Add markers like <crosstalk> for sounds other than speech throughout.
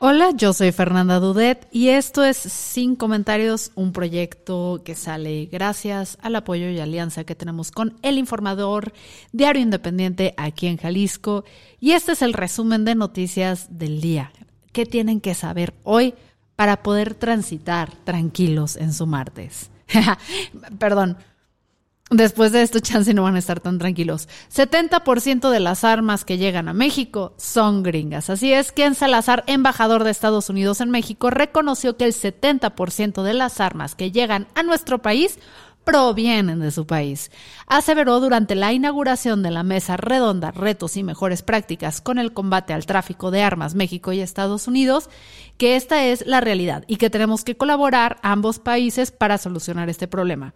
Hola, yo soy Fernanda Dudet y esto es Sin Comentarios, un proyecto que sale gracias al apoyo y alianza que tenemos con El Informador, Diario Independiente aquí en Jalisco. Y este es el resumen de noticias del día. ¿Qué tienen que saber hoy para poder transitar tranquilos en su martes? <laughs> Perdón, Después de esto, chance no van a estar tan tranquilos. 70% de las armas que llegan a México son gringas. Así es, Ken Salazar, embajador de Estados Unidos en México, reconoció que el 70% de las armas que llegan a nuestro país provienen de su país. Aseveró durante la inauguración de la mesa redonda Retos y Mejores Prácticas con el combate al tráfico de armas México y Estados Unidos que esta es la realidad y que tenemos que colaborar ambos países para solucionar este problema.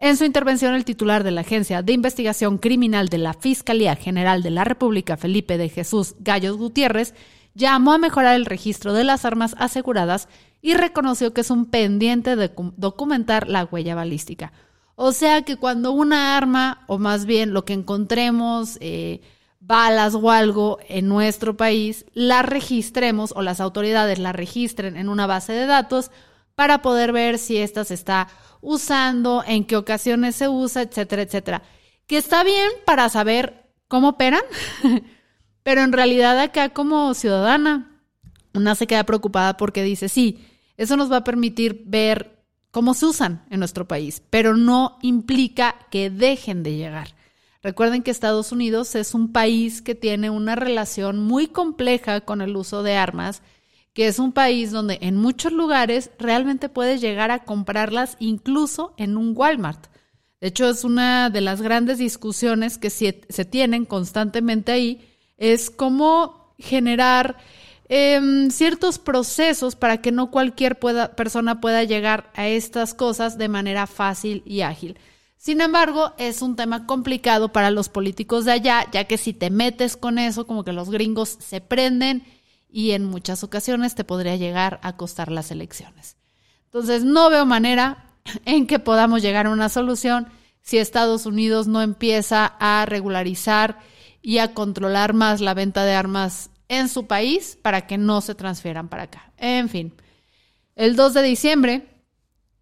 En su intervención, el titular de la Agencia de Investigación Criminal de la Fiscalía General de la República, Felipe de Jesús Gallos Gutiérrez, llamó a mejorar el registro de las armas aseguradas y reconoció que es un pendiente de documentar la huella balística. O sea que cuando una arma, o más bien lo que encontremos, eh, balas o algo en nuestro país, la registremos o las autoridades la registren en una base de datos para poder ver si ésta se está usando, en qué ocasiones se usa, etcétera, etcétera. Que está bien para saber cómo operan, <laughs> pero en realidad acá como ciudadana, una se queda preocupada porque dice, sí, eso nos va a permitir ver cómo se usan en nuestro país, pero no implica que dejen de llegar. Recuerden que Estados Unidos es un país que tiene una relación muy compleja con el uso de armas que es un país donde en muchos lugares realmente puedes llegar a comprarlas incluso en un Walmart. De hecho, es una de las grandes discusiones que se, tienen constantemente ahí, es cómo generar em, ciertos procesos para que no cualquier persona pueda llegar a estas cosas de manera fácil y ágil. Sin embargo, es un tema complicado para los políticos de allá, ya que si te metes con eso, como que los gringos se prenden y en muchas ocasiones te podría llegar a costar las elecciones. Entonces, no veo manera <clears throat> en que podamos llegar a una solución si Estados Unidos no empieza a regularizar y a controlar más la venta de armas en su país para que no se transfieran para acá. En fin, el 2 de diciembre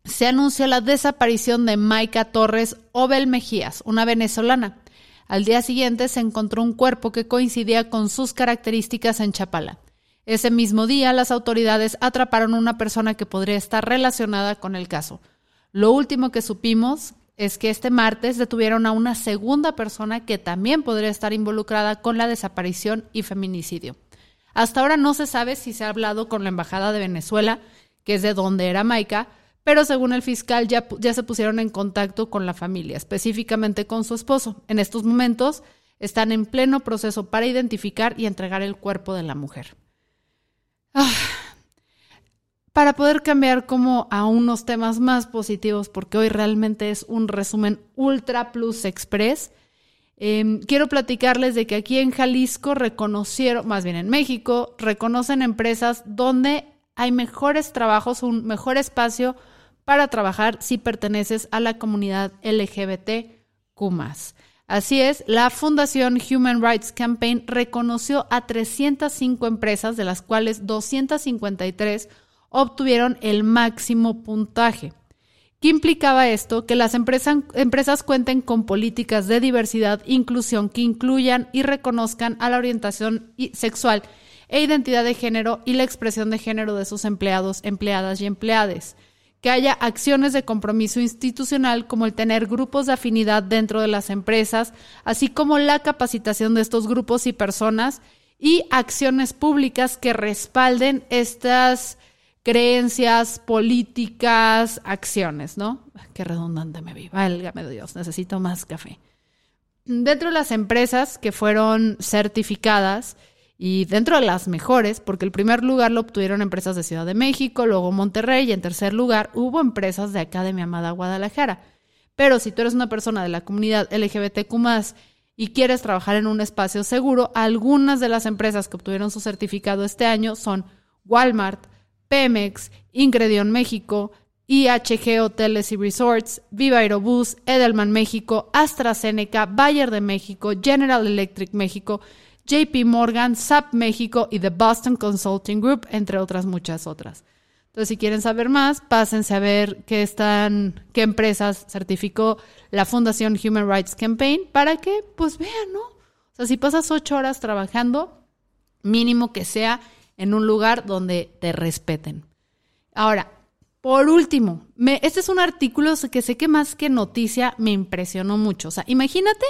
se anunció la desaparición de Maika Torres Obel Mejías, una venezolana. Al día siguiente se encontró un cuerpo que coincidía con sus características en Chapala. Ese mismo día, las autoridades atraparon a una persona que podría estar relacionada con el caso. Lo último que supimos es que este martes detuvieron a una segunda persona que también podría estar involucrada con la desaparición y feminicidio. Hasta ahora no se sabe si se ha hablado con la Embajada de Venezuela, que es de donde era Maika, pero según el fiscal ya, ya se pusieron en contacto con la familia, específicamente con su esposo. En estos momentos están en pleno proceso para identificar y entregar el cuerpo de la mujer. Ah, para poder cambiar como a unos temas más positivos, porque hoy realmente es un resumen ultra plus express. Em, quiero platicarles de que aquí en Jalisco reconocieron, más bien en México, reconocen empresas donde hay mejores trabajos, un mejor espacio para trabajar si perteneces a la comunidad LGBTQ. Así es, la Fundación Human Rights Campaign reconoció a 305 empresas, de las cuales 253 obtuvieron el máximo puntaje. ¿Qué implicaba esto? Que las empresas, cuenten con políticas de diversidad, inclusión que incluyan y reconozcan a la orientación sexual e identidad de género y la expresión de género de sus empleados, empleadas y empleades que haya acciones de compromiso institucional como el tener grupos de afinidad dentro de las empresas, así como la capacitación de estos grupos y personas y acciones públicas que respalden estas creencias, políticas, acciones, ¿no? Qué redundante me vi. Válgame Dios, necesito más café. Dentro de las empresas que fueron certificadas y dentro de las mejores, porque el primer lugar lo obtuvieron empresas de Ciudad de México, luego Monterrey y en tercer lugar hubo empresas de acá de mi amada Guadalajara. Pero si tú eres una persona de la comunidad LGBTQ y quieres trabajar en un espacio seguro, algunas de las empresas que obtuvieron su certificado este año son Walmart, Pemex, Ingredion México, IHG Hoteles y Resorts, Viva Aerobús, Edelman México, AstraZeneca, Bayer de México, General Electric México, JP Morgan, SAP México y The Boston Consulting Group, entre otras muchas otras. Entonces, si quieren saber más, pásense a ver qué están, qué empresas certificó la Fundación Human Rights Campaign para que, pues vean, ¿no? O sea, si pasas ocho horas trabajando, mínimo que sea en un lugar donde te respeten. Ahora, por último, este es un artículo que sé que más que noticia me impresionó mucho. O sea, imagínate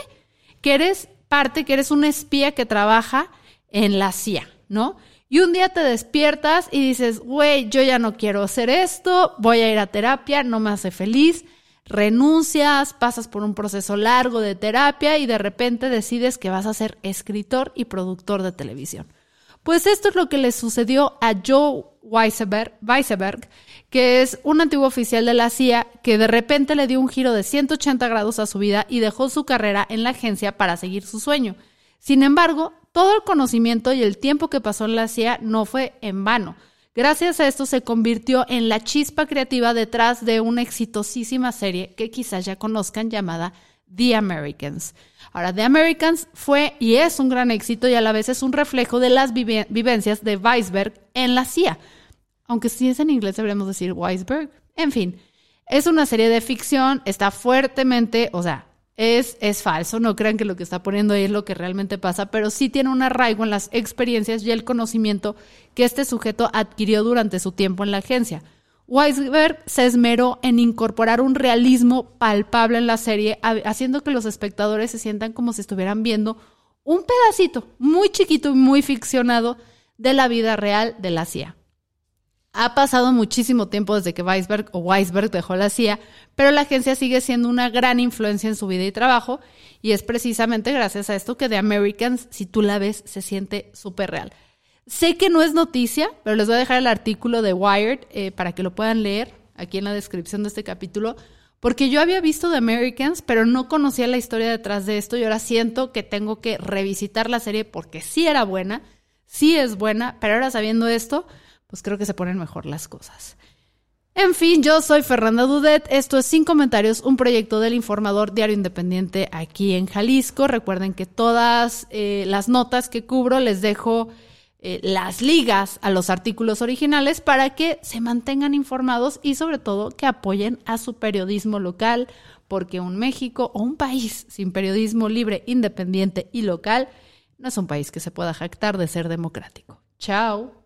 que eres parte, que eres un espía que trabaja en la CIA, ¿no? Y un día te despiertas y dices, güey, yo ya no quiero hacer esto, voy a ir a terapia, no me hace feliz, renuncias, pasas por un proceso largo de terapia y de repente decides que vas a ser escritor y productor de televisión. Pues esto es lo que le sucedió a Joe Weisberg, que es un antiguo oficial de la CIA que de repente le dio un giro de 180 grados a su vida y dejó su carrera en la agencia para seguir su sueño. Sin embargo, todo el conocimiento y el tiempo que pasó en la CIA no fue en vano. Gracias a esto se convirtió en la chispa creativa detrás de una exitosísima serie que quizás ya conozcan llamada The Americans. Ahora, The Americans fue y es un gran éxito y a la vez es un reflejo de las vivencias de Weisberg en la CIA. Aunque si es en inglés deberíamos decir Weisberg. En fin, es una serie de ficción, está fuertemente, o sea, es, es falso, no crean que lo que está poniendo ahí es lo que realmente pasa, pero sí tiene un arraigo en las experiencias y el conocimiento que este sujeto adquirió durante su tiempo en la agencia. Weisberg se esmeró en incorporar un realismo palpable en la serie, haciendo que los espectadores se sientan como si estuvieran viendo un pedacito muy chiquito y muy ficcionado de la vida real de la CIA. Ha pasado muchísimo tiempo desde que Weisberg o Weisberg dejó la CIA, pero la agencia sigue siendo una gran influencia en su vida y trabajo, y es precisamente gracias a esto que The Americans, si tú la ves, se siente súper real. Sé que no es noticia, pero les voy a dejar el artículo de Wired eh, para que lo puedan leer aquí en la descripción de este capítulo, porque yo había visto The Americans, pero no conocía la historia detrás de esto y ahora siento que tengo que revisitar la serie porque sí era buena, sí es buena, pero ahora sabiendo esto, pues creo que se ponen mejor las cosas. En fin, yo soy Fernanda Dudet. Esto es Sin Comentarios, un proyecto del Informador Diario Independiente aquí en Jalisco. Recuerden que todas eh, las notas que cubro les dejo eh, las ligas a los artículos originales para que se mantengan informados y sobre todo que apoyen a su periodismo local, porque un México o un país sin periodismo libre, independiente y local no es un país que se pueda jactar de ser democrático. Chao.